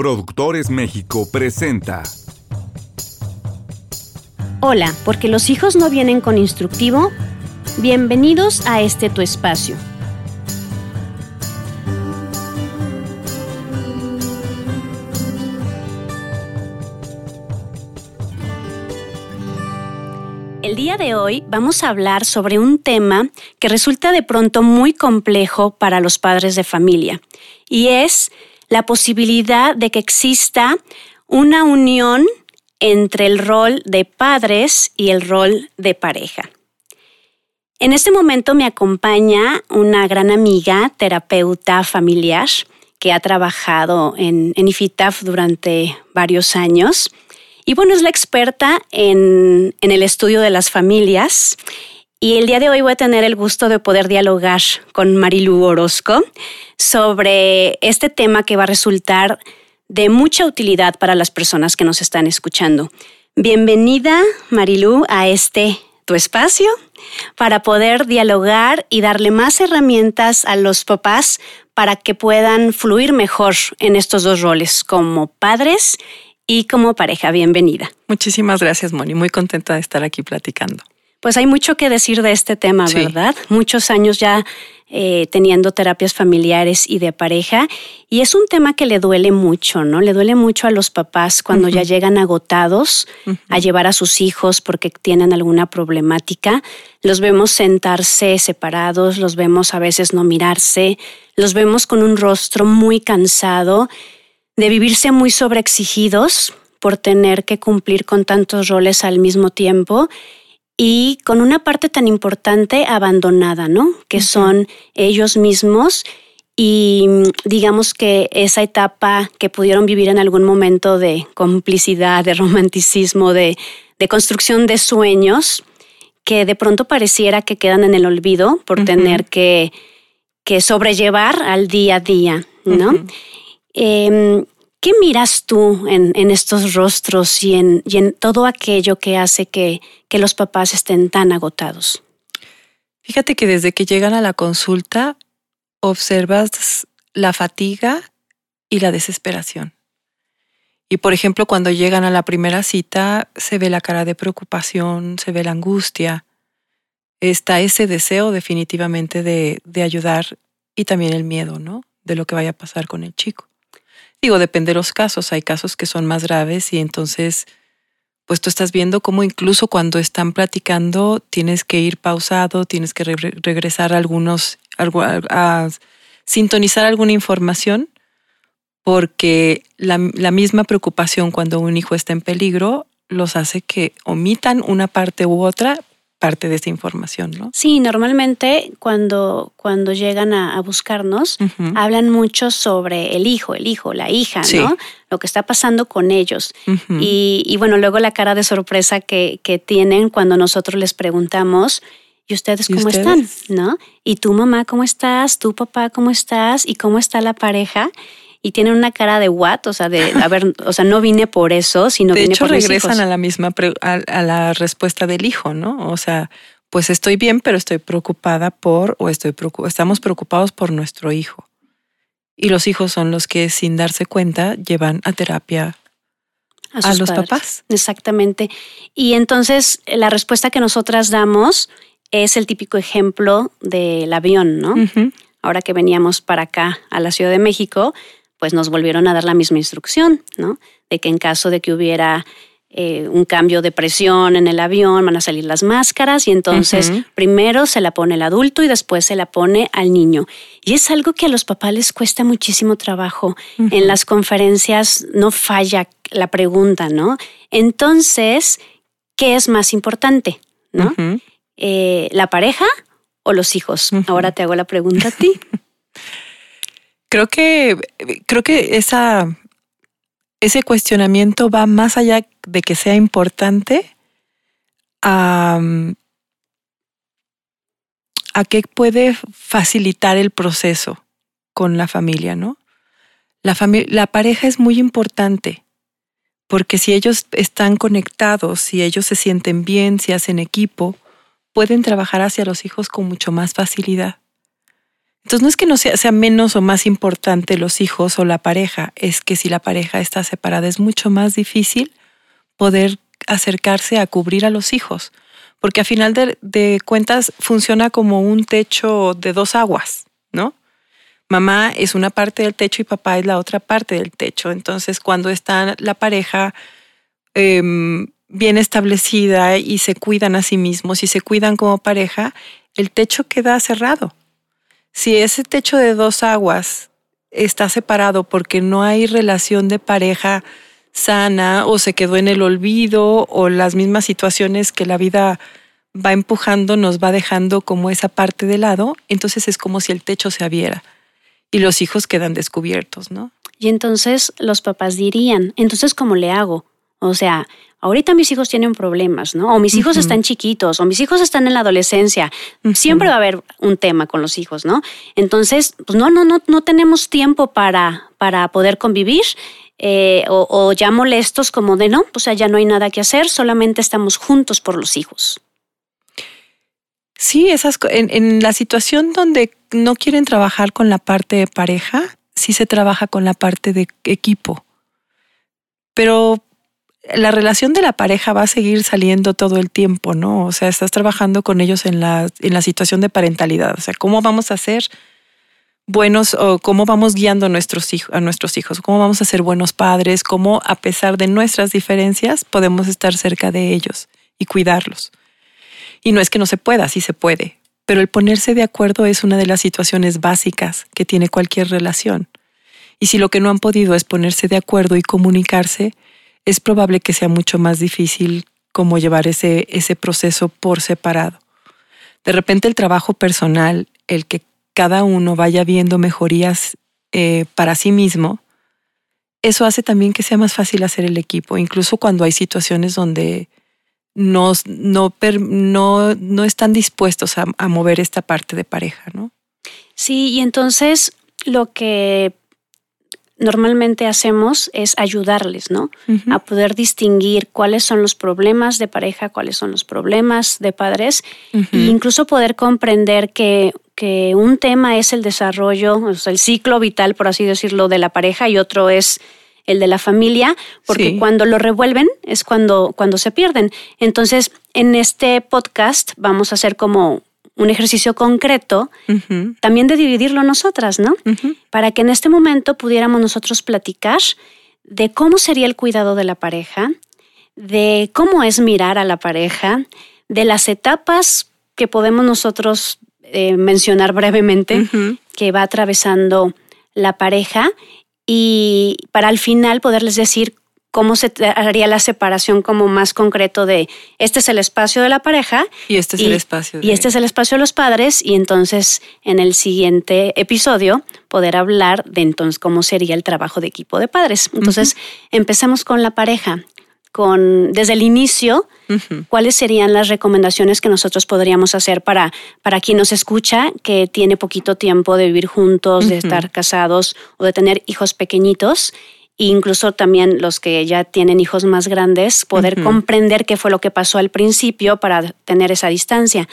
Productores México presenta. Hola, porque los hijos no vienen con instructivo. Bienvenidos a este tu espacio. El día de hoy vamos a hablar sobre un tema que resulta de pronto muy complejo para los padres de familia y es la posibilidad de que exista una unión entre el rol de padres y el rol de pareja. En este momento me acompaña una gran amiga, terapeuta familiar, que ha trabajado en, en IFITAF durante varios años y bueno, es la experta en, el estudio de las familias. Y el día de hoy voy a tener el gusto de poder dialogar con Marilu Orozco sobre este tema que va a resultar de mucha utilidad para las personas que nos están escuchando. Bienvenida, Marilu, a este tu espacio para poder dialogar y darle más herramientas a los papás para que puedan fluir mejor en estos dos roles como padres y como pareja. Bienvenida. Muchísimas gracias, Moni. Muy contenta de estar aquí platicando. Pues hay mucho que decir de este tema, ¿verdad? Muchos años ya eh, teniendo terapias familiares y de pareja. Y es un tema que le duele mucho, ¿no? Le duele mucho a los papás cuando ya llegan agotados a llevar a sus hijos porque tienen alguna problemática. Los vemos sentarse separados, los vemos a veces no mirarse, los vemos con un rostro muy cansado de vivirse muy sobreexigidos por tener que cumplir con tantos roles al mismo tiempo y con una parte tan importante abandonada, ¿no? Que son ellos mismos y digamos que esa etapa que pudieron vivir en algún momento de complicidad, de romanticismo, de, construcción de sueños, que de pronto pareciera que quedan en el olvido por tener que, que, sobrellevar al día a día, ¿no? Em, ¿Qué miras tú en, estos rostros y en, todo aquello que hace que, los papás estén tan agotados? Fíjate que desde que llegan a la consulta observas la fatiga y la desesperación. Y por ejemplo, cuando llegan a la primera cita, se ve la cara de preocupación, se ve la angustia, está ese deseo definitivamente de, de ayudar y también el miedo, ¿no? De lo que vaya a pasar con el chico. Digo, depende de los casos. Hay casos que son más graves y entonces, pues tú estás viendo cómo incluso cuando están platicando tienes que ir pausado, tienes que regresar a algunos, a, sintonizar alguna información, porque la, la misma preocupación cuando un hijo está en peligro los hace que omitan una parte u otra parte de esa información, ¿no? Sí, normalmente cuando, cuando llegan a, buscarnos, hablan mucho sobre el hijo, el hijo, la hija, ¿no? Lo que está pasando con ellos. y, bueno, luego la cara de sorpresa que, que tienen cuando nosotros les preguntamos, ¿y ustedes cómo están? ¿No? ¿Y tu mamá cómo estás? ¿Tu papá cómo estás? ¿Y cómo está la pareja? Y tienen una cara de what, o sea, de, a ver, o sea, no vine por eso, sino de vine hecho, por regresan a la misma, a, la respuesta del hijo, ¿no? O sea, pues estoy bien, pero estoy preocupada por, o estoy estamos preocupados por nuestro hijo. Y los hijos son los que, sin darse cuenta, llevan a terapia a, los papás. Exactamente. Y entonces la respuesta que nosotras damos es el típico ejemplo del avión, ¿no? Ahora que veníamos para acá, a la Ciudad de México, pues nos volvieron a dar la misma instrucción, ¿no? De que en caso de que hubiera eh, un cambio de presión en el avión, van a salir las máscaras y entonces primero se la pone el adulto y después se la pone al niño. Y es algo que a los papás les cuesta muchísimo trabajo. En las conferencias no falla la pregunta, ¿no? Entonces, ¿qué es más importante? ¿No? Eh, ¿La pareja o los hijos? Ahora te hago la pregunta a ti. Creo que, creo que ese cuestionamiento va más allá de que sea importante a, a que puede facilitar el proceso con la familia, ¿no? La, la pareja es muy importante porque si ellos están conectados, si ellos se sienten bien, si hacen equipo, pueden trabajar hacia los hijos con mucho más facilidad. Entonces no es que no sea, sea menos o más importante los hijos o la pareja, es que si la pareja está separada es mucho más difícil poder acercarse a cubrir a los hijos, porque a final de, cuentas funciona como un techo de dos aguas, ¿no? Mamá es una parte del techo y papá es la otra parte del techo. Entonces, cuando está la pareja em, bien establecida y se cuidan a sí mismos y se cuidan como pareja, el techo queda cerrado. Si ese techo de dos aguas está separado porque no hay relación de pareja sana o se quedó en el olvido o las mismas situaciones que la vida va empujando nos va dejando como esa parte de lado, entonces es como si el techo se abriera y los hijos quedan descubiertos, ¿no? Y entonces los papás dirían, entonces ¿cómo le hago? O sea, ahorita mis hijos tienen problemas, ¿no? O mis hijos están chiquitos, o mis hijos están en la adolescencia. Siempre va a haber un tema con los hijos, ¿no? Entonces, pues no, no, no, no tenemos tiempo para, para poder convivir. Eh, o, ya molestos como de no, o sea, ya no hay nada que hacer, solamente estamos juntos por los hijos. Sí, esas, en, en la situación donde no quieren trabajar con la parte de pareja, sí se trabaja con la parte de equipo. Pero la relación de la pareja va a seguir saliendo todo el tiempo, ¿no? O sea, estás trabajando con ellos en la, en la situación de parentalidad. O sea, ¿cómo vamos a ser buenos o cómo vamos guiando a nuestros, hijos, a nuestros hijos? ¿Cómo vamos a ser buenos padres? ¿Cómo, a pesar de nuestras diferencias, podemos estar cerca de ellos y cuidarlos? Y no es que no se pueda, sí se puede, pero el ponerse de acuerdo es una de las situaciones básicas que tiene cualquier relación. Y si lo que no han podido es ponerse de acuerdo y comunicarse, es probable que sea mucho más difícil cómo llevar ese, ese proceso por separado. De repente el trabajo personal, el que cada uno vaya viendo mejorías eh, para sí mismo, eso hace también que sea más fácil hacer el equipo, incluso cuando hay situaciones donde no, no, no, no están dispuestos a, a mover esta parte de pareja, ¿no? Sí, y entonces lo que normalmente hacemos es ayudarles, ¿no? A poder distinguir cuáles son los problemas de pareja, cuáles son los problemas de padres, e incluso poder comprender que, que, un tema es el desarrollo, o sea, el ciclo vital, por así decirlo, de la pareja y otro es el de la familia, porque cuando lo revuelven es cuando, cuando se pierden. Entonces, en este podcast vamos a hacer como un ejercicio concreto, también de dividirlo nosotras, ¿no? Para que en este momento pudiéramos nosotros platicar de cómo sería el cuidado de la pareja, de cómo es mirar a la pareja, de las etapas que podemos nosotros eh, mencionar brevemente que va atravesando la pareja y para al final poderles decir cómo se haría la separación como más concreto de este es el espacio de la pareja y este es el espacio y este es el espacio de los padres y entonces en el siguiente episodio poder hablar de entonces cómo sería el trabajo de equipo de padres. Entonces, empecemos con la pareja, con desde el inicio cuáles serían las recomendaciones que nosotros podríamos hacer para para quien nos escucha que tiene poquito tiempo de vivir juntos, de estar casados o de tener hijos pequeñitos incluso también los que ya tienen hijos más grandes, poder comprender qué fue lo que pasó al principio para tener esa distancia.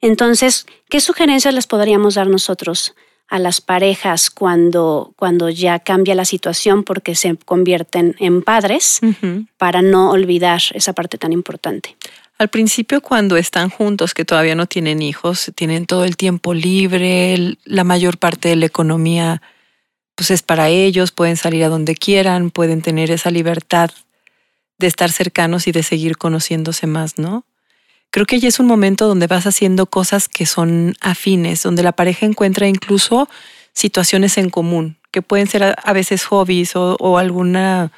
Entonces, ¿qué sugerencias les podríamos dar nosotros a las parejas cuando, cuando ya cambia la situación porque se convierten en padres para no olvidar esa parte tan importante? Al principio, cuando están juntos, que todavía no tienen hijos, tienen todo el tiempo libre, la mayor parte de la economía pues es para ellos, pueden salir a donde quieran, pueden tener esa libertad de estar cercanos y de seguir conociéndose más, ¿no? Creo que ya es un momento donde vas haciendo cosas que son afines, donde la pareja encuentra incluso situaciones en común, que pueden ser a, veces hobbies o, alguna,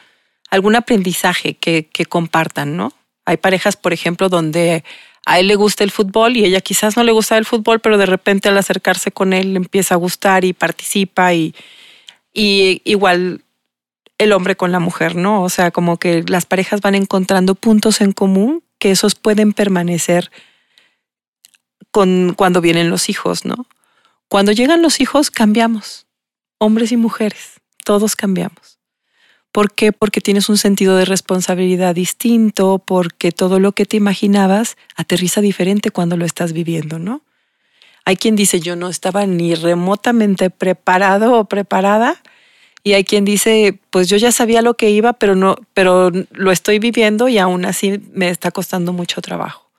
algún aprendizaje que, que compartan, ¿no? Hay parejas, por ejemplo, donde a él le gusta el fútbol y ella quizás no le gusta el fútbol, pero de repente al acercarse con él empieza a gustar y participa y, y igual el hombre con la mujer, ¿no? O sea, como que las parejas van encontrando puntos en común que esos pueden permanecer con cuando vienen los hijos, ¿no? Cuando llegan los hijos cambiamos, hombres y mujeres, todos cambiamos. ¿Por qué? Porque tienes un sentido de responsabilidad distinto, porque todo lo que te imaginabas aterriza diferente cuando lo estás viviendo, ¿no? Hay quien dice, yo no estaba ni remotamente preparado o preparada. Y hay quien dice, pues yo ya sabía lo que iba, pero no, pero lo estoy viviendo y aún así me está costando mucho trabajo.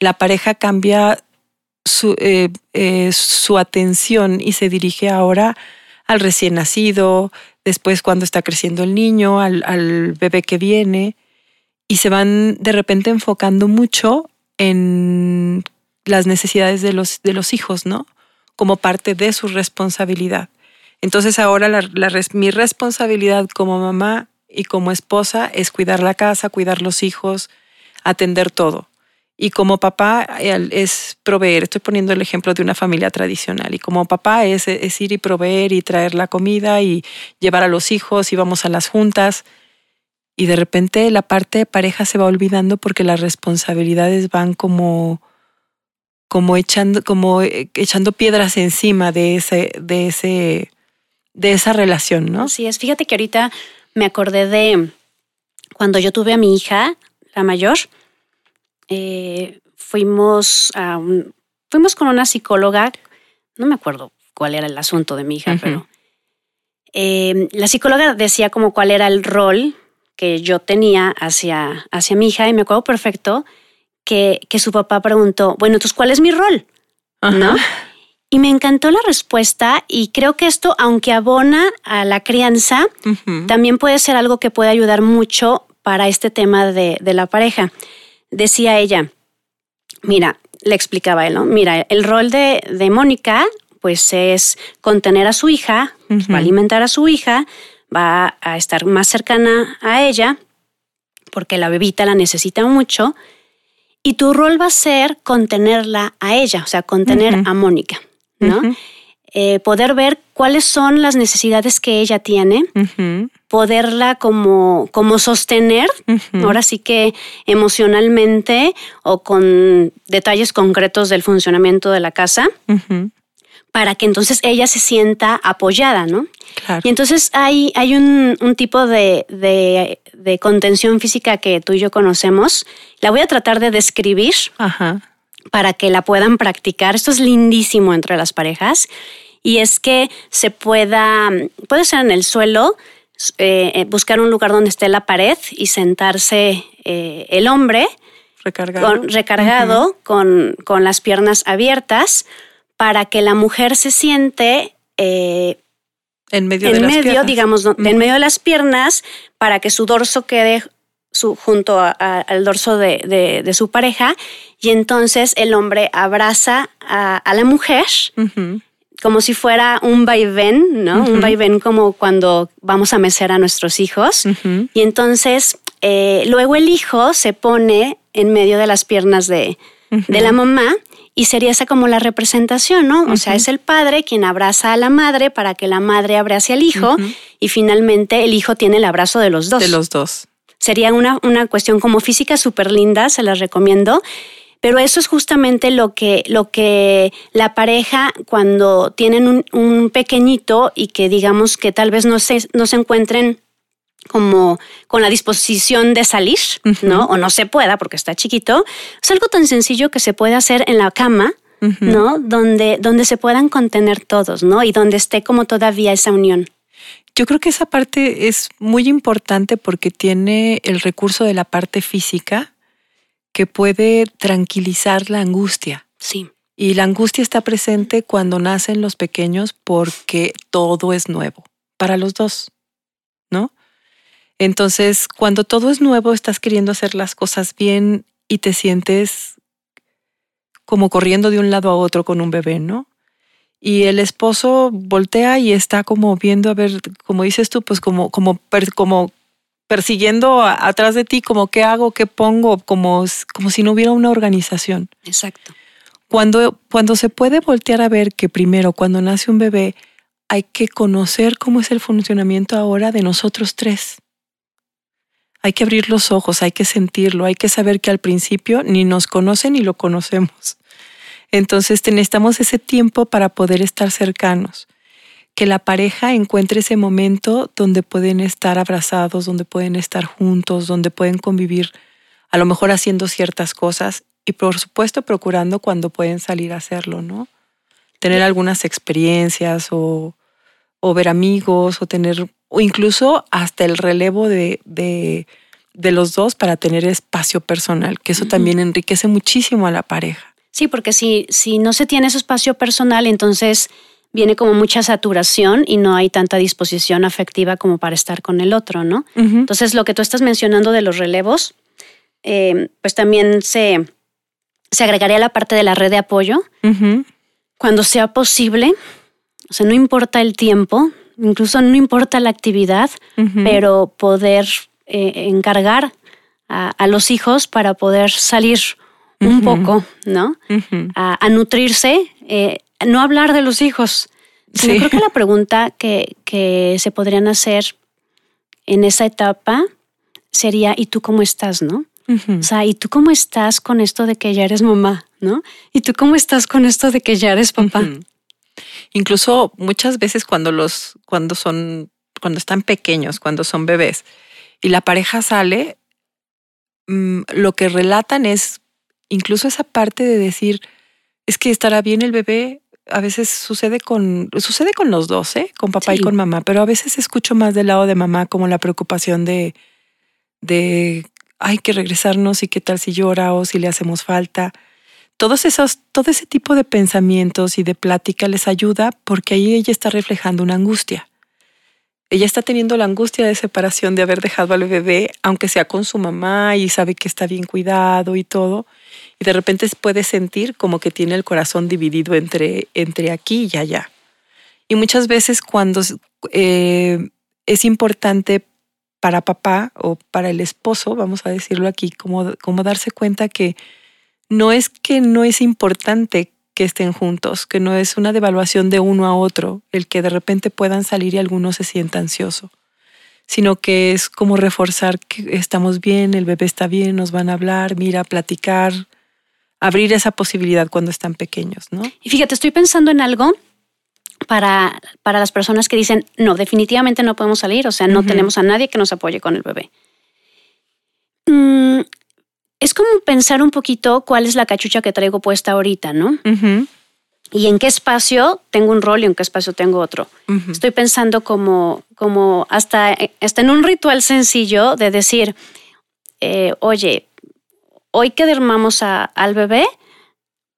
La pareja cambia su, eh, eh, su atención y se dirige ahora al recién nacido, después cuando está creciendo el niño, al, al bebé que viene, y se van de repente enfocando mucho en las necesidades de los, de los hijos, ¿no? Como parte de su responsabilidad. Entonces ahora la, mi responsabilidad como mamá y como esposa es cuidar la casa, cuidar los hijos, atender todo. Y como papá es proveer, estoy poniendo el ejemplo de una familia tradicional, y como papá es, ir y proveer y traer la comida y llevar a los hijos y vamos a las juntas. Y de repente la parte pareja se va olvidando porque las responsabilidades van como, como echando, como eh, echando piedras encima de ese, de ese, de esa relación, ¿no? Sí, es. Fíjate que ahorita me acordé de cuando yo tuve a mi hija, la mayor, eh, fuimos a un, fuimos con una psicóloga, no me acuerdo cuál era el asunto de mi hija, pero eh, la psicóloga decía como cuál era el rol que yo tenía hacia, hacia mi hija y me acuerdo perfecto que, que su papá preguntó, bueno, entonces, ¿cuál es mi rol? ¿No? Y me encantó la respuesta y creo que esto, aunque abona a la crianza, también puede ser algo que puede ayudar mucho para este tema de, de la pareja. Decía ella, mira, le explicaba él, ¿no? Mira, el rol de, de Mónica, pues es contener a su hija, va a alimentar a su hija, va a estar más cercana a ella, porque la bebita la necesita mucho, y tu rol va a ser contenerla a ella, o sea, contener a Mónica, ¿no? Eh, poder ver cuáles son las necesidades que ella tiene, poderla como, como sostener, ahora sí que emocionalmente o con detalles concretos del funcionamiento de la casa, para que entonces ella se sienta apoyada, ¿no? Y entonces hay, hay un, tipo de, de, contención física que tú y yo conocemos. La voy a tratar de describir para que la puedan practicar. Esto es lindísimo entre las parejas. Y es que se pueda, puede ser en el suelo, eh, eh, buscar un lugar donde esté la pared y sentarse eh, el hombre recargado, con, recargado con, con, las piernas abiertas para que la mujer se siente en medio, de las medio digamos, en medio de las piernas, para que su dorso quede su, junto al dorso de, de, su pareja, y entonces el hombre abraza a, la mujer. Como si fuera un vaivén, ¿no? Un vaivén como cuando vamos a mecer a nuestros hijos. Y entonces, eh, luego el hijo se pone en medio de las piernas de, de la mamá y sería esa como la representación, ¿no? O sea, es el padre quien abraza a la madre para que la madre abrace al hijo y finalmente el hijo tiene el abrazo de los dos. De los dos. Sería una, una cuestión como física súper linda, se las recomiendo. Pero eso es justamente lo que, lo que la pareja, cuando tienen un, un pequeñito y que digamos que tal vez no se, no se encuentren como con la disposición de salir, ¿no? O no se pueda porque está chiquito. Es algo tan sencillo que se puede hacer en la cama, ¿no? Donde, donde se puedan contener todos, ¿no? Y donde esté como todavía esa unión. Yo creo que esa parte es muy importante porque tiene el recurso de la parte física que puede tranquilizar la angustia. Sí. Y la angustia está presente cuando nacen los pequeños porque todo es nuevo para los dos, ¿no? Entonces, cuando todo es nuevo, estás queriendo hacer las cosas bien y te sientes como corriendo de un lado a otro con un bebé, ¿no? Y el esposo voltea y está como viendo, a ver, como dices tú, pues como, como, como persiguiendo atrás de ti, como qué hago, qué pongo, como, como si no hubiera una organización. Exacto. Cuando, cuando se puede voltear a ver que primero, cuando nace un bebé, hay que conocer cómo es el funcionamiento ahora de nosotros tres hay que abrir los ojos, hay que sentirlo, hay que saber que al principio ni nos conocen ni lo conocemos. Entonces necesitamos ese tiempo para poder estar cercanos. Que la pareja encuentre ese momento donde pueden estar abrazados, donde pueden estar juntos, donde pueden convivir, a lo mejor haciendo ciertas cosas y por supuesto procurando cuando pueden salir a hacerlo, ¿no? tener algunas experiencias o, o ver amigos o tener, o incluso hasta el relevo de, de, de los dos para tener espacio personal, que eso también enriquece muchísimo a la pareja. Sí, porque si, si no se tiene ese espacio personal, entonces viene como mucha saturación y no hay tanta disposición afectiva como para estar con el otro, ¿no? Entonces, lo que tú estás mencionando de los relevos, eh, pues también se, se agregaría la parte de la red de apoyo. Cuando sea posible, o sea, no importa el tiempo, incluso no importa la actividad, pero poder eh, encargar a, los hijos para poder salir un poco, ¿no? a, nutrirse, eh, no hablar de los hijos. Sino creo que la pregunta que, que se podrían hacer en esa etapa sería, ¿y tú cómo estás, no? O sea, ¿y tú cómo estás con esto de que ya eres mamá, no? ¿Y tú cómo estás con esto de que ya eres papá? Incluso muchas veces cuando los, cuando son, cuando están pequeños, cuando son bebés, y la pareja sale, mm, lo que relatan es incluso esa parte de decir, es que estará bien el bebé. A veces sucede con, sucede con los dos, ¿eh? con papá y con mamá, pero a veces escucho más del lado de mamá como la preocupación de, de hay que regresarnos y qué tal si llora o si le hacemos falta. Todos esos, todo ese tipo de pensamientos y de plática les ayuda porque ahí ella está reflejando una angustia. Ella está teniendo la angustia de separación de haber dejado al bebé, aunque sea con su mamá y sabe que está bien cuidado y todo. Y de repente puede sentir como que tiene el corazón dividido entre, entre aquí y allá. Y muchas veces cuando eh, es importante para papá o para el esposo, vamos a decirlo aquí, como, como darse cuenta que no es que no es importante que estén juntos, que no es una devaluación de uno a otro, el que de repente puedan salir y alguno se sienta ansioso, sino que es como reforzar que estamos bien, el bebé está bien, nos van a hablar, mira, platicar, abrir esa posibilidad cuando están pequeños, ¿no? Y fíjate, estoy pensando en algo para, para las personas que dicen, no, definitivamente no podemos salir, o sea, no tenemos a nadie que nos apoye con el bebé. Mm, es como pensar un poquito cuál es la cachucha que traigo puesta ahorita, ¿no? Y en qué espacio tengo un rol y en qué espacio tengo otro. Estoy pensando como, como hasta, hasta en un ritual sencillo de decir, eh, oye, hoy que dermamos al bebé,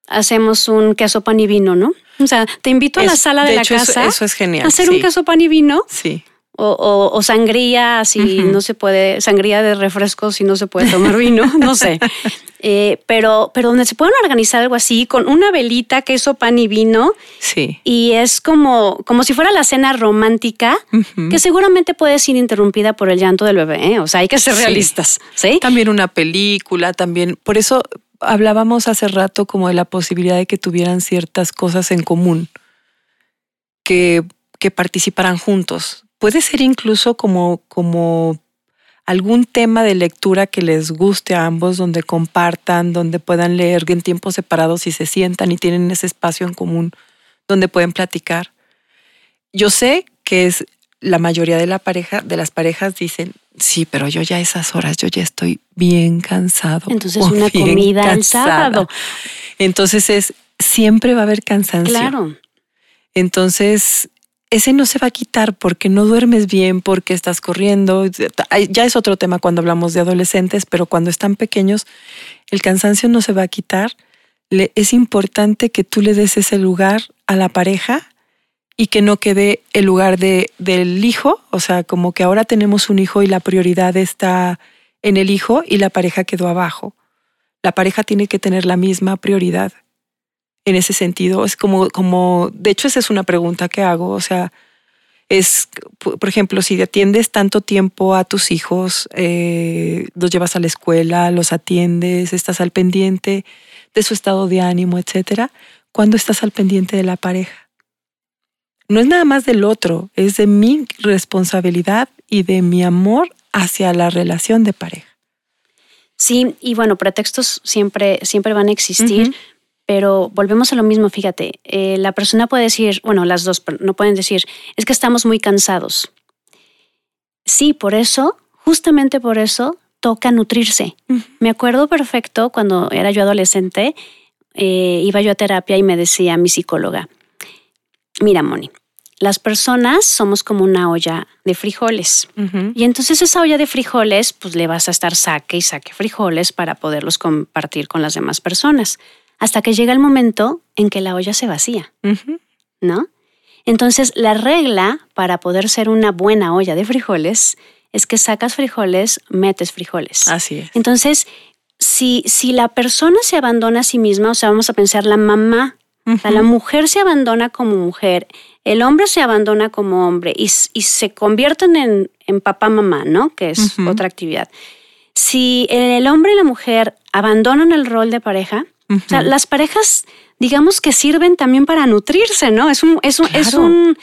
hacemos un queso pan y vino, ¿no? O sea, te invito a la sala de, la casa. Eso, es genial. A hacer un queso pan y vino. Sí. O, sangría, si no se puede, sangría de refresco, si no se puede tomar vino, no sé. Eh, pero, pero donde se pueden organizar algo así, con una velita, queso, pan y vino. Sí. Y es como, como si fuera la cena romántica, que seguramente puede ser interrumpida por el llanto del bebé. ¿eh? O sea, hay que ser realistas. ¿sí? También una película, también. Por eso hablábamos hace rato como de la posibilidad de que tuvieran ciertas cosas en común, que, que participaran juntos. Puede ser incluso como, como algún tema de lectura que les guste a ambos, donde compartan, donde puedan leer en tiempos separados y se sientan y tienen ese espacio en común donde pueden platicar. Yo sé que es la mayoría de la pareja, de las parejas dicen, sí, pero yo ya a esas horas, yo ya estoy bien cansado. Entonces una comida el sábado. Entonces es, siempre va a haber cansancio. Claro. Entonces, ese no se va a quitar porque no duermes bien, porque estás corriendo. Ya es otro tema cuando hablamos de adolescentes, pero cuando están pequeños, el cansancio no se va a quitar. es importante que tú le des ese lugar a la pareja y que no quede el lugar de, del hijo, o sea, como que ahora tenemos un hijo y la prioridad está en el hijo y la pareja quedó abajo. La pareja tiene que tener la misma prioridad. En ese sentido, es como, como, de hecho esa es una pregunta que hago, o sea, es, por ejemplo, si atiendes tanto tiempo a tus hijos, eh, los llevas a la escuela, los atiendes, estás al pendiente de su estado de ánimo, etcétera, ¿cuándo estás al pendiente de la pareja? no es nada más del otro, es de mi responsabilidad y de mi amor hacia la relación de pareja. Sí, y bueno, pretextos siempre, siempre van a existir, pero volvemos a lo mismo, fíjate, eh, la persona puede decir, bueno, las dos no pueden decir, es que estamos muy cansados. Sí, por eso, justamente por eso, toca nutrirse. Me acuerdo perfecto cuando era yo adolescente, eh, iba yo a terapia y me decía mi psicóloga, mira, Moni, las personas somos como una olla de frijoles. Y entonces esa olla de frijoles, pues le vas a estar saque y saque frijoles para poderlos compartir con las demás personas. Hasta que llega el momento en que la olla se vacía. ¿No? Entonces, la regla para poder ser una buena olla de frijoles es que sacas frijoles, metes frijoles. Así es. Entonces, si, si la persona se abandona a sí misma, o sea, vamos a pensar la mamá, la mujer se abandona como mujer, el hombre se abandona como hombre y, se convierten en, en papá mamá, ¿no? Que es otra actividad. Si el hombre y la mujer abandonan el rol de pareja, o sea, las parejas, digamos que sirven también para nutrirse, ¿no? Es un, es un, es un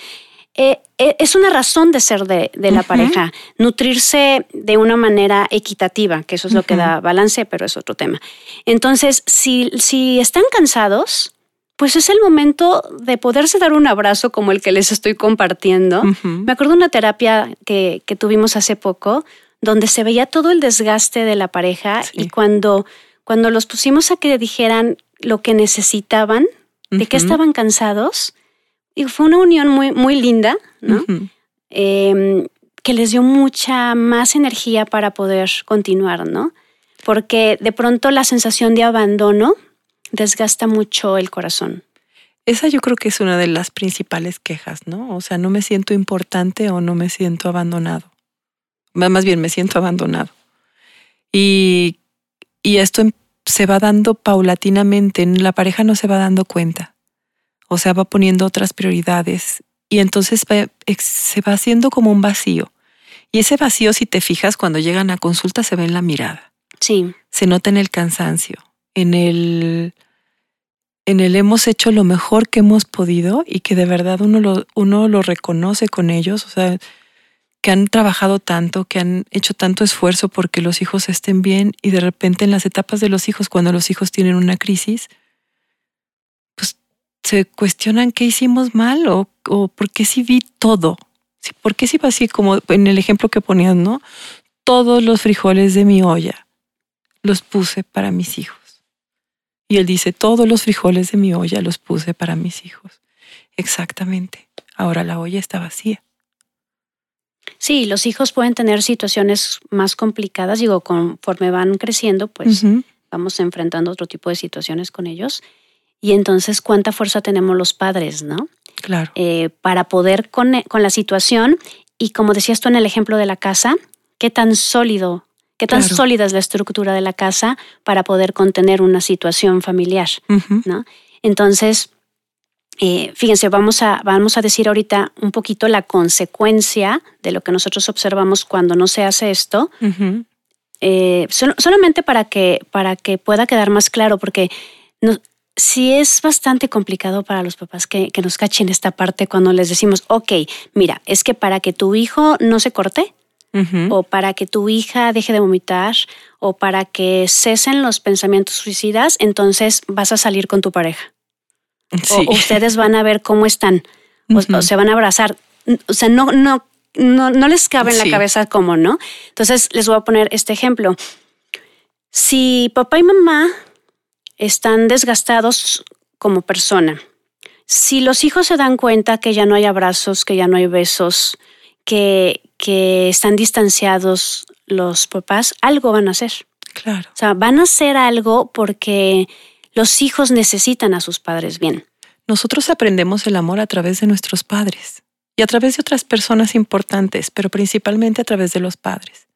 eh, eh, es una razón de ser de, la pareja, nutrirse de una manera equitativa, que eso es lo que da balance, pero es otro tema. Entonces, si, si están cansados, pues es el momento de poderse dar un abrazo como el que les estoy compartiendo. Me acuerdo de una terapia que, que, tuvimos hace poco, donde se veía todo el desgaste de la pareja y cuando, cuando los pusimos a que dijeran lo que necesitaban, de qué estaban cansados, y fue una unión muy, muy linda, ¿no? Em, que les dio mucha más energía para poder continuar, ¿no? Porque de pronto la sensación de abandono desgasta mucho el corazón. Esa yo creo que es una de las principales quejas, ¿no? O sea, no me siento importante o no me siento abandonado. Más bien, me siento abandonado. Y, y esto em, se va dando paulatinamente, la pareja no se va dando cuenta o sea, va poniendo otras prioridades y entonces se va haciendo como un vacío. Y ese vacío, si te fijas, cuando llegan a consulta se ve en la mirada. Sí. Se nota en el cansancio, en el, en el hemos hecho lo mejor que hemos podido y que de verdad uno lo, uno lo reconoce con ellos, o sea, que han trabajado tanto, que han hecho tanto esfuerzo porque los hijos estén bien y de repente en las etapas de los hijos, cuando los hijos tienen una crisis, se cuestionan qué hicimos mal o, por qué sí vi todo. ¿Por qué sí va así como en el ejemplo que ponías, no? Todos los frijoles de mi olla los puse para mis hijos. Y él dice, todos los frijoles de mi olla los puse para mis hijos. Exactamente. Ahora la olla está vacía. Sí, los hijos pueden tener situaciones más complicadas, digo, conforme van creciendo, pues vamos enfrentando otro tipo de situaciones con ellos. Y entonces, ¿cuánta fuerza tenemos los padres, no? Claro. Eh, para poder con, con, la situación y como decías tú en el ejemplo de la casa, qué tan sólido, qué tan sólida es la estructura de la casa para poder contener una situación familiar, ¿no? Entonces, eh, fíjense, vamos a, vamos a decir ahorita un poquito la consecuencia de lo que nosotros observamos cuando no se hace esto. Eh, solamente para que, para que pueda quedar más claro, porque no, sí es bastante complicado para los papás que, nos cachen esta parte cuando les decimos, ok, mira, es que para que tu hijo no se corte, o para que tu hija deje de vomitar, o para que cesen los pensamientos suicidas, entonces vas a salir con tu pareja. O, ustedes van a ver cómo están, o, se van a abrazar. O sea, no, no, no, les cabe en la cabeza cómo, ¿no? Entonces les voy a poner este ejemplo. Si papá y mamá están desgastados como persona. Si los hijos se dan cuenta que ya no hay abrazos, que ya no hay besos, que, que están distanciados los papás, algo van a hacer. Claro. O sea, van a hacer algo porque los hijos necesitan a sus padres bien. Nosotros aprendemos el amor a través de nuestros padres y a través de otras personas importantes, pero principalmente a través de los padres.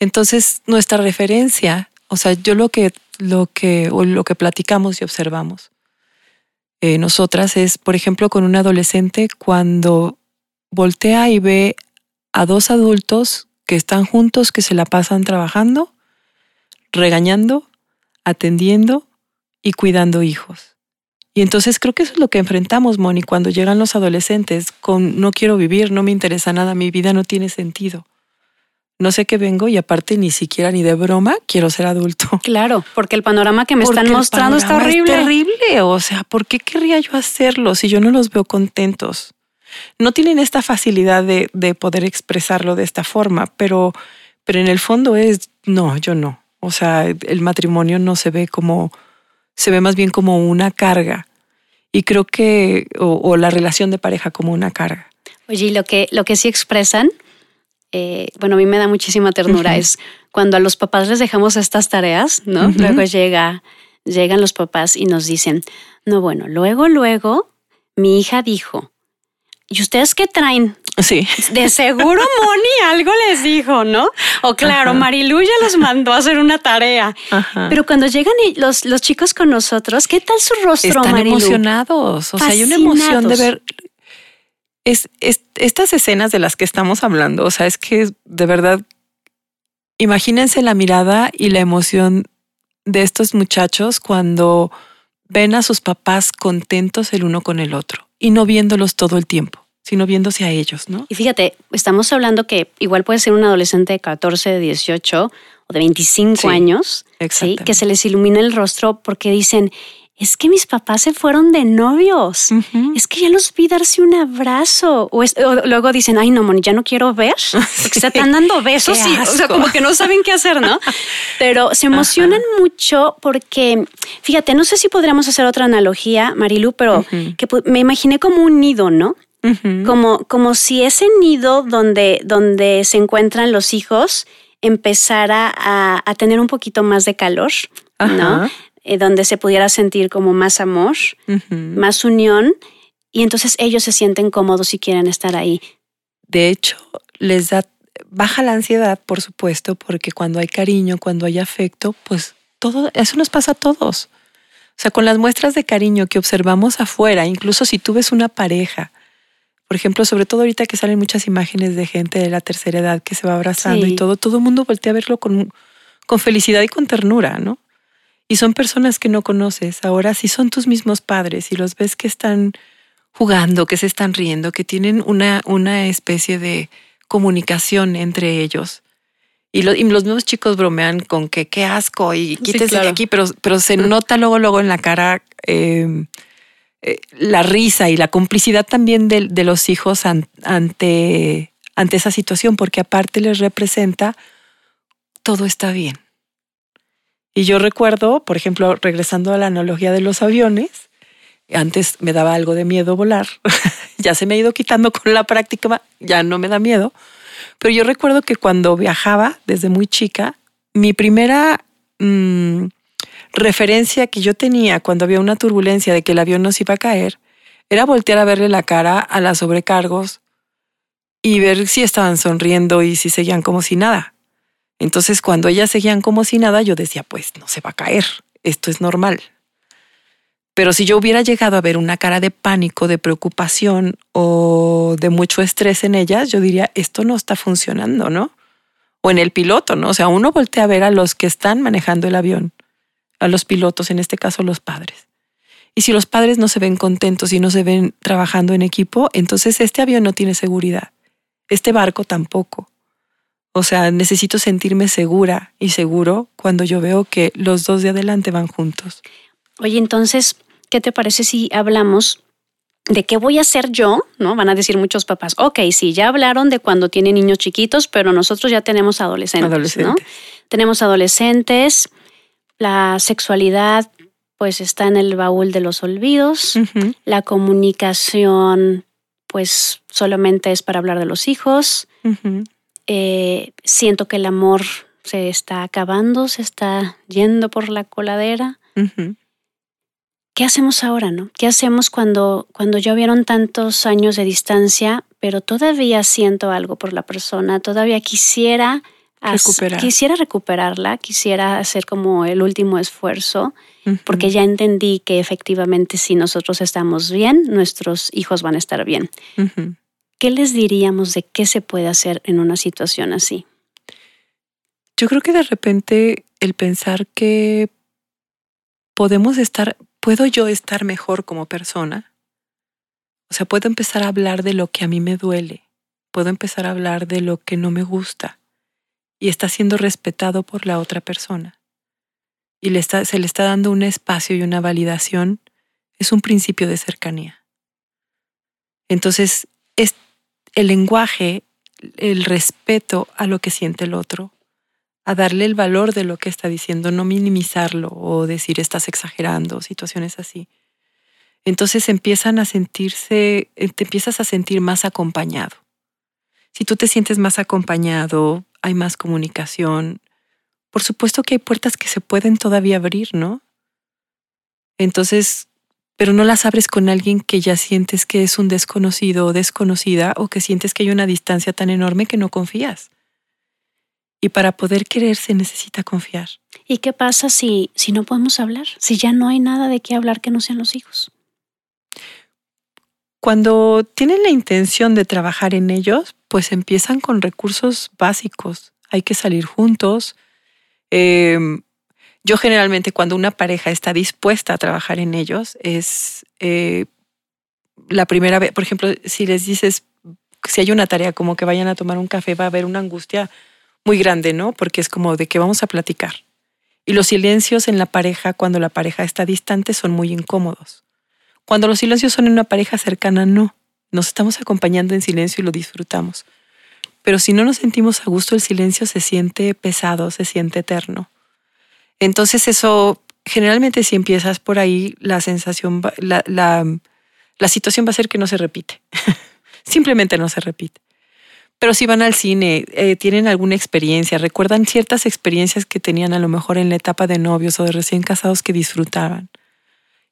Entonces, nuestra referencia, o sea, yo lo que lo que, o lo que platicamos y observamos. Eh, nosotras es, por ejemplo, con un adolescente cuando voltea y ve a dos adultos que están juntos, que se la pasan trabajando, regañando, atendiendo y cuidando hijos. Y entonces creo que eso es lo que enfrentamos, Moni, cuando llegan los adolescentes con no quiero vivir, no me interesa nada, mi vida no tiene sentido no sé qué vengo y aparte ni siquiera ni de broma quiero ser adulto. Claro, porque el panorama que me están mostrando está horrible. Es terrible, o sea, ¿por qué querría yo hacerlo si yo no los veo contentos? No tienen esta facilidad de, de poder expresarlo de esta forma, pero, pero en el fondo es, no, yo no. O sea, el matrimonio no se ve como, se ve más bien como una carga. Y creo que, o, la relación de pareja como una carga. Oye, y lo que, lo que sí expresan, eh, bueno, a mí me da muchísima ternura, es cuando a los papás les dejamos estas tareas, ¿no? Luego llega, llegan los papás y nos dicen, no, bueno, luego, luego, mi hija dijo, ¿y ustedes qué traen? Sí. De seguro Moni algo les dijo, ¿no? O claro, Marilu ya los mandó a hacer una tarea. Pero cuando llegan los, los chicos con nosotros, ¿qué tal su rostro, Están emocionados. O sea, hay una emoción de ver. Es, estas escenas de las que estamos hablando, o sea, es que de verdad, imagínense la mirada y la emoción de estos muchachos cuando ven a sus papás contentos el uno con el otro y no viéndolos todo el tiempo sino viéndose a ellos, ¿no? Y fíjate, estamos hablando que igual puede ser un adolescente de 14, de 18 o de 25 años, ¿sí? que se les ilumina el rostro porque dicen, es que mis papás se fueron de novios, es que ya los vi darse un abrazo. O, luego dicen, ay, no, Moni, ya no quiero ver, porque se están dando besos y o sea, como que no saben qué hacer, ¿no? Pero se emocionan mucho porque, fíjate, no sé si podríamos hacer otra analogía, Marilu, pero que me imaginé como un nido, ¿no? como, como si ese nido donde, donde se encuentran los hijos empezara a, tener un poquito más de calor, ¿no? Eh, donde se pudiera sentir como más amor, más unión, y entonces ellos se sienten cómodos y quieren estar ahí. De hecho, les da, baja la ansiedad, por supuesto, porque cuando hay cariño, cuando hay afecto, pues todo, eso nos pasa a todos. O sea, con las muestras de cariño que observamos afuera, incluso si tú ves una pareja por ejemplo, sobre todo ahorita que salen muchas imágenes de gente de la tercera edad que se va abrazando y todo, todo el mundo voltea a verlo con, con felicidad y con ternura, ¿no? Y son personas que no conoces. Ahora, si son tus mismos padres y los ves que están jugando, que se están riendo, que tienen una, una especie de comunicación entre ellos. Y, los mismos chicos bromean con que qué asco y quítese de aquí, pero, pero se nota luego, luego en la cara eh, eh, la risa y la complicidad también de, los hijos ante, ante esa situación, porque aparte les representa todo está bien. Y yo recuerdo, por ejemplo, regresando a la analogía de los aviones, antes me daba algo de miedo volar, ya se me ha ido quitando con la práctica, ya no me da miedo, pero yo recuerdo que cuando viajaba desde muy chica, mi primera mm, referencia que yo tenía cuando había una turbulencia de que el avión nos iba a caer era voltear a verle la cara a las sobrecargos y ver si estaban sonriendo y si seguían como si nada. Entonces cuando ellas seguían como si nada, yo decía, pues no se va a caer, esto es normal. Pero si yo hubiera llegado a ver una cara de pánico, de preocupación o de mucho estrés en ellas, yo diría, esto no está funcionando, ¿no? O en el piloto, ¿no? O sea, uno voltea a ver a los que están manejando el avión a los pilotos, en este caso los padres. Y si los padres no se ven contentos y no se ven trabajando en equipo, entonces este avión no tiene seguridad. Este barco tampoco. O sea, necesito sentirme segura y seguro cuando yo veo que los dos de adelante van juntos. Oye, entonces, ¿qué te parece si hablamos de qué voy a hacer yo? ¿No? Van a decir muchos papás, ok, sí, ya hablaron de cuando tienen niños chiquitos, pero nosotros ya tenemos adolescentes, ¿no? Tenemos adolescentes, la sexualidad pues está en el baúl de los olvidos. La comunicación pues solamente es para hablar de los hijos. Eh, siento que el amor se está acabando, se está yendo por la coladera. ¿Qué hacemos ahora, no? ¿Qué hacemos cuando, cuando ya vieron tantos años de distancia, pero todavía siento algo por la persona, todavía quisiera Quisiera recuperarla, quisiera hacer como el último esfuerzo, porque ya entendí que efectivamente si nosotros estamos bien, nuestros hijos van a estar bien. ¿Qué les diríamos de qué se puede hacer en una situación así? Yo creo que de repente el pensar que podemos estar, puedo yo estar mejor como persona, o sea, puedo empezar a hablar de lo que a mí me duele, puedo empezar a hablar de lo que no me gusta, y está siendo respetado por la otra persona y se le está dando un espacio y una validación, es un principio de cercanía. Entonces, es el lenguaje, el respeto a lo que siente el otro, a darle el valor de lo que está diciendo, no minimizarlo o decir estás exagerando, situaciones así. Entonces empiezan a sentirse, eh, te empiezas a sentir más acompañado. Si tú te sientes más acompañado, hay más comunicación. Por supuesto que hay puertas que se pueden todavía abrir, ¿no? Entonces, pero no las abres con alguien que ya sientes que es un desconocido o desconocida o que sientes que hay una distancia tan enorme que no confías. Y para poder querer se necesita confiar. ¿Y qué pasa si, si no podemos hablar? Si ya no hay nada de qué hablar que no sean los hijos. Cuando tienen la intención de trabajar en ellos, pues empiezan con recursos básicos. Hay que salir juntos. Em, yo generalmente cuando una pareja está dispuesta a trabajar en ellos es eh, la primera vez, por ejemplo, si les dices, si hay una tarea como que vayan a tomar un café, va a haber una angustia muy grande, ¿no? Porque es como de que vamos a platicar. Y los silencios en la pareja, cuando la pareja está distante, son muy incómodos. Cuando los silencios son en una pareja cercana, no. Nos estamos acompañando en silencio y lo disfrutamos. Pero si no nos sentimos a gusto, el silencio se siente pesado, se siente eterno. Entonces eso, generalmente si empiezas por ahí, la sensación, la, la, la situación va a ser que no se repite. Simplemente no se repite. Pero si van al cine, eh, tienen alguna experiencia, recuerdan ciertas experiencias que tenían a lo mejor en la etapa de novios o de recién casados que disfrutaban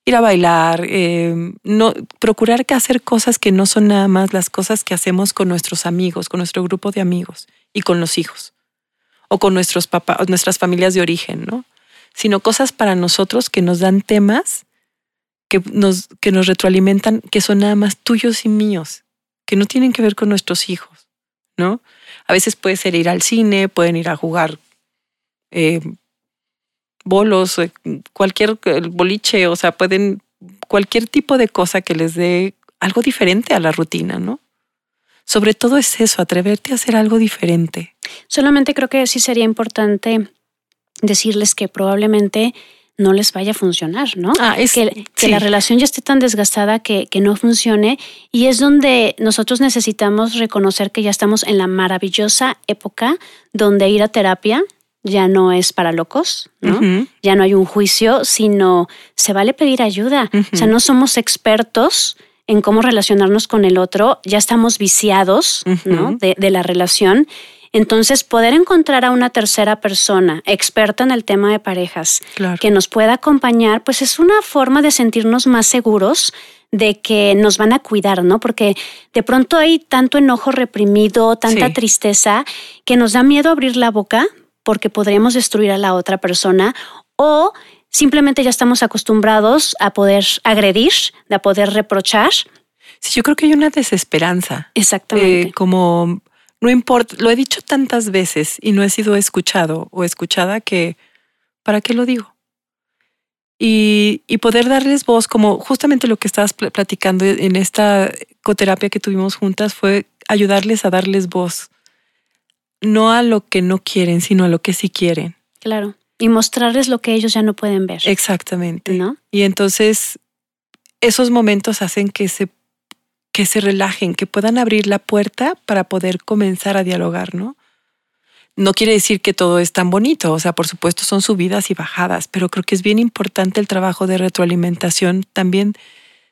ir a bailar, eh, no, procurar hacer cosas que no son nada más las cosas que hacemos con nuestros amigos, con nuestro grupo de amigos y con los hijos, o con nuestros papás, nuestras familias de origen, ¿no? Sino cosas para nosotros que nos dan temas que nos, que nos retroalimentan, que son nada más tuyos y míos, que no tienen que ver con nuestros hijos, ¿no? A veces puede ser ir al cine, pueden ir a jugar eh, bolos, eh, cualquier boliche, o sea, pueden cualquier tipo de cosa que les dé algo diferente a la rutina, ¿no? Sobre todo es eso, atreverte a hacer algo diferente. Solamente creo que sí sería importante decirles que probablemente no les vaya a funcionar, ¿no? Ah, es, que, que la relación ya esté tan desgastada que, que, no funcione y es donde nosotros necesitamos reconocer que ya estamos en la maravillosa época donde ir a terapia ya no es para locos, ¿no? Ya no hay un juicio, sino se vale pedir ayuda. O sea, no somos expertos en cómo relacionarnos con el otro, ya estamos viciados, ¿no? De, de, la relación. Entonces, poder encontrar a una tercera persona experta en el tema de parejas que nos pueda acompañar, pues es una forma de sentirnos más seguros de que nos van a cuidar, ¿no? Porque de pronto hay tanto enojo reprimido, tanta tristeza, que nos da miedo abrir la boca porque podríamos destruir a la otra persona o simplemente ya estamos acostumbrados a poder agredir, a poder reprochar. Sí, yo creo que hay una desesperanza. Exactamente. Eh, como no importa, lo he dicho tantas veces y no he sido escuchado o escuchada que, ¿para qué lo digo? Y, y poder darles voz, como justamente lo que estabas platicando en esta coterapia que tuvimos juntas, fue ayudarles a darles voz no a lo que no quieren, sino a lo que sí quieren. Claro. Y mostrarles lo que ellos ya no pueden ver. Exactamente. ¿No? Y entonces esos momentos hacen que se, que se relajen, que puedan abrir la puerta para poder comenzar a dialogar, ¿no? No quiere decir que todo es tan bonito, o sea, por supuesto son subidas y bajadas, pero creo que es bien importante el trabajo de retroalimentación también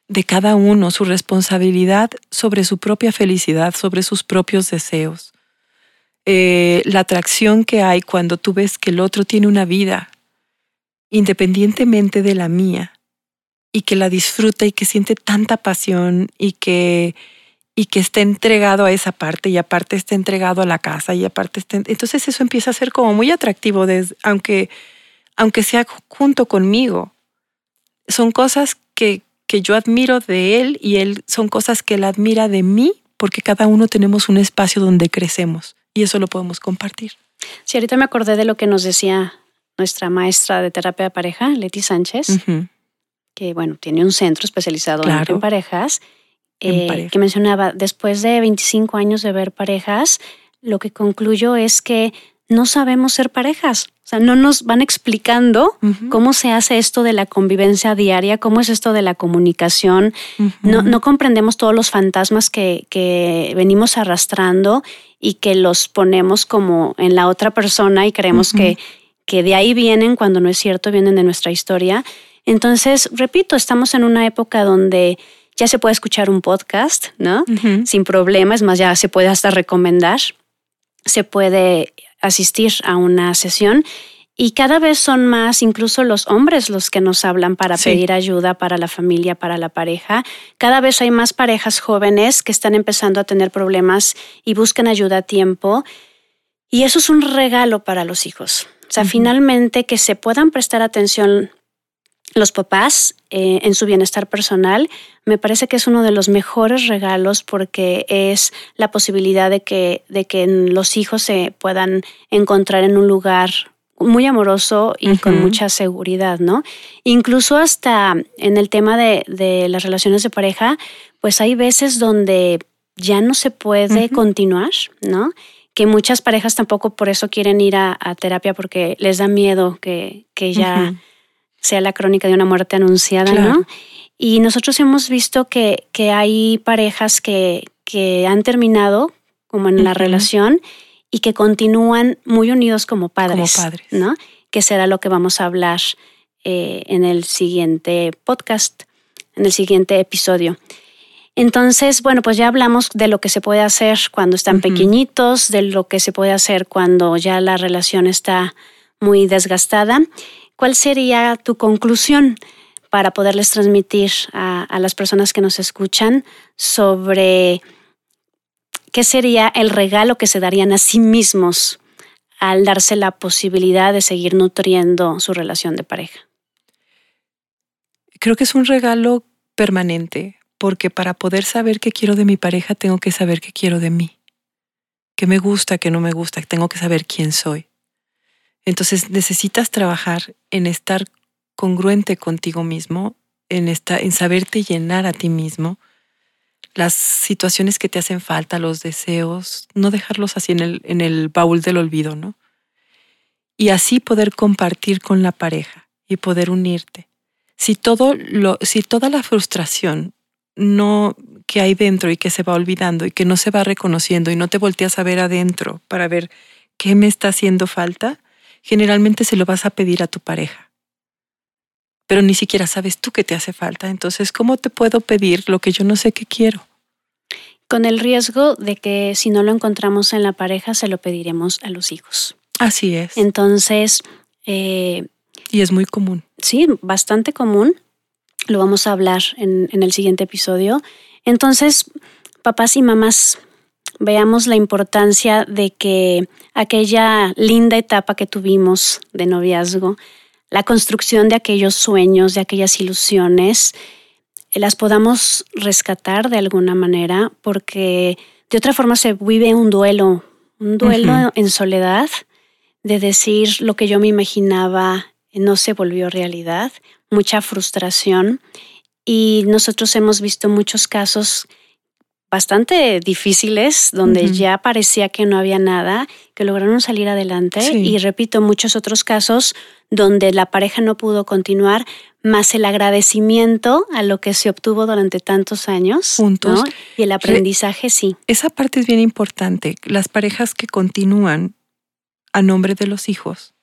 de cada uno, su responsabilidad sobre su propia felicidad, sobre sus propios deseos. Eh, la atracción que hay cuando tú ves que el otro tiene una vida independientemente de la mía y que la disfruta y que siente tanta pasión y que y que está entregado a esa parte y aparte está entregado a la casa y aparte está entonces eso empieza a ser como muy atractivo aunque aunque sea junto conmigo. Son cosas que que yo admiro de él y él son cosas que él admira de mí porque cada uno tenemos un espacio donde crecemos y eso lo podemos compartir. Sí, ahorita me acordé de lo que nos decía nuestra maestra de terapia de pareja, Leti Sánchez, que bueno, tiene un centro especializado en parejas, eh, que mencionaba, después de 25 años de ver parejas, lo que concluyo es que no sabemos ser parejas. O sea, no nos van explicando cómo se hace esto de la convivencia diaria, cómo es esto de la comunicación. no, no, comprendemos todos los fantasmas que, que, venimos arrastrando y que los ponemos como en la otra persona y creemos que, que de ahí vienen cuando no es cierto, vienen de nuestra historia. Entonces, repito, estamos en una época donde ya se puede escuchar un podcast, ¿no? Sin problemas, más ya se puede hasta recomendar, se puede asistir a una sesión y cada vez son más incluso los hombres los que nos hablan para pedir ayuda para la familia, para la pareja. Cada vez hay más parejas jóvenes que están empezando a tener problemas y buscan ayuda a tiempo. Y eso es un regalo para los hijos. O sea, finalmente que se puedan prestar atención los papás eh, en su bienestar personal, me parece que es uno de los mejores regalos porque es la posibilidad de que, de que los hijos se puedan encontrar en un lugar muy amoroso y con mucha seguridad, ¿no? Incluso hasta en el tema de, de, las relaciones de pareja, pues hay veces donde ya no se puede continuar, ¿no? Que muchas parejas tampoco por eso quieren ir a, terapia porque les da miedo que, que ya sea la crónica de una muerte anunciada, ¿no? Y nosotros hemos visto que, que hay parejas que, que, han terminado como en la relación y que continúan muy unidos como padres, como padres. ¿no? Que será lo que vamos a hablar eh, en el siguiente podcast, en el siguiente episodio. Entonces, bueno, pues ya hablamos de lo que se puede hacer cuando están pequeñitos, de lo que se puede hacer cuando ya la relación está muy desgastada. ¿Cuál sería tu conclusión para poderles transmitir a, las personas que nos escuchan sobre qué sería el regalo que se darían a sí mismos al darse la posibilidad de seguir nutriendo su relación de pareja? Creo que es un regalo permanente, porque para poder saber qué quiero de mi pareja tengo que saber qué quiero de mí, qué me gusta, qué no me gusta, tengo que saber quién soy. Entonces necesitas trabajar en estar congruente contigo mismo, en, en saberte llenar a ti mismo, las situaciones que te hacen falta, los deseos, no dejarlos así en el, en el baúl del olvido, ¿no? Y así poder compartir con la pareja y poder unirte. Si, todo lo, si toda la frustración no que hay dentro y que se va olvidando y que no se va reconociendo y no te volteas a ver adentro para ver qué me está haciendo falta, generalmente se lo vas a pedir a tu pareja. Pero ni siquiera sabes tú qué te hace falta. Entonces, ¿cómo te puedo pedir lo que yo no sé qué quiero? Con el riesgo de que si no lo encontramos en la pareja, se lo pediremos a los hijos. Así es. Entonces... Eh, y es muy común. Sí, bastante común. Lo vamos a hablar en, en el siguiente episodio. Entonces, papás y mamás, veamos la importancia de que aquella linda etapa que tuvimos de noviazgo, la construcción de aquellos sueños, de aquellas ilusiones, las podamos rescatar de alguna manera, porque de otra forma se vive un duelo, un duelo en soledad, de decir lo que yo me imaginaba no se volvió realidad, mucha frustración. Y nosotros hemos visto muchos casos bastante difíciles, donde ya parecía que no había nada, que lograron salir adelante. Y repito, muchos otros casos donde la pareja no pudo continuar, más el agradecimiento a lo que se obtuvo durante tantos años. Juntos. Y el aprendizaje, sí. Esa parte es bien importante. Las parejas que continúan a nombre de los hijos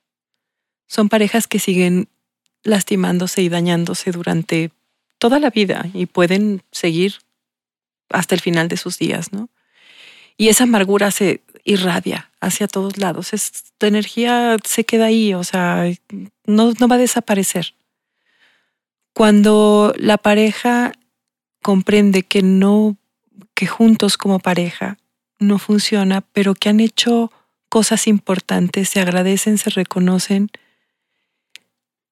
son parejas que siguen lastimándose y dañándose durante toda la vida y pueden seguir hasta el final de sus días, ¿no? Y esa amargura se irradia hacia todos lados. Esta energía se queda ahí, o sea, no, no va a desaparecer. Cuando la pareja comprende que no, que juntos como pareja no funciona, pero que han hecho cosas importantes, se agradecen, se reconocen,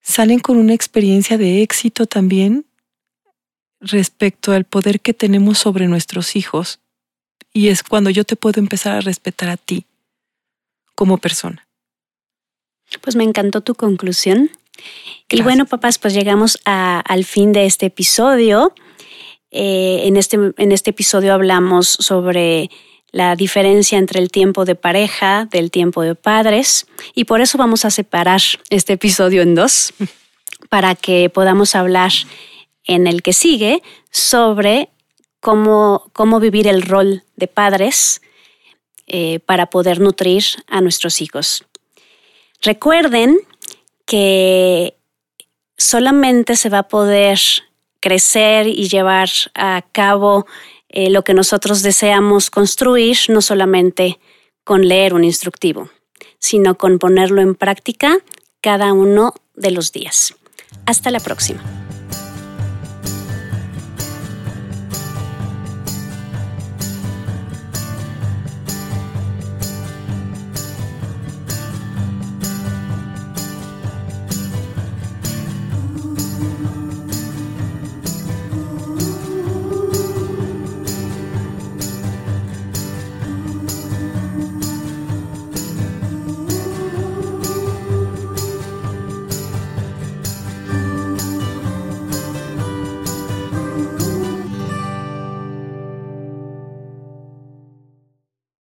salen con una experiencia de éxito también respecto al poder que tenemos sobre nuestros hijos y es cuando yo te puedo empezar a respetar a ti como persona. Pues me encantó tu conclusión. Y bueno, papás, pues llegamos al fin de este episodio. Eh, en, este, en este episodio hablamos sobre la diferencia entre el tiempo de pareja del tiempo de padres y por eso vamos a separar este episodio en dos para que podamos hablar en el que sigue sobre cómo, cómo vivir el rol de padres eh, para poder nutrir a nuestros hijos. Recuerden que solamente se va a poder crecer y llevar a cabo eh, lo que nosotros deseamos construir, no solamente con leer un instructivo, sino con ponerlo en práctica cada uno de los días. Hasta la próxima.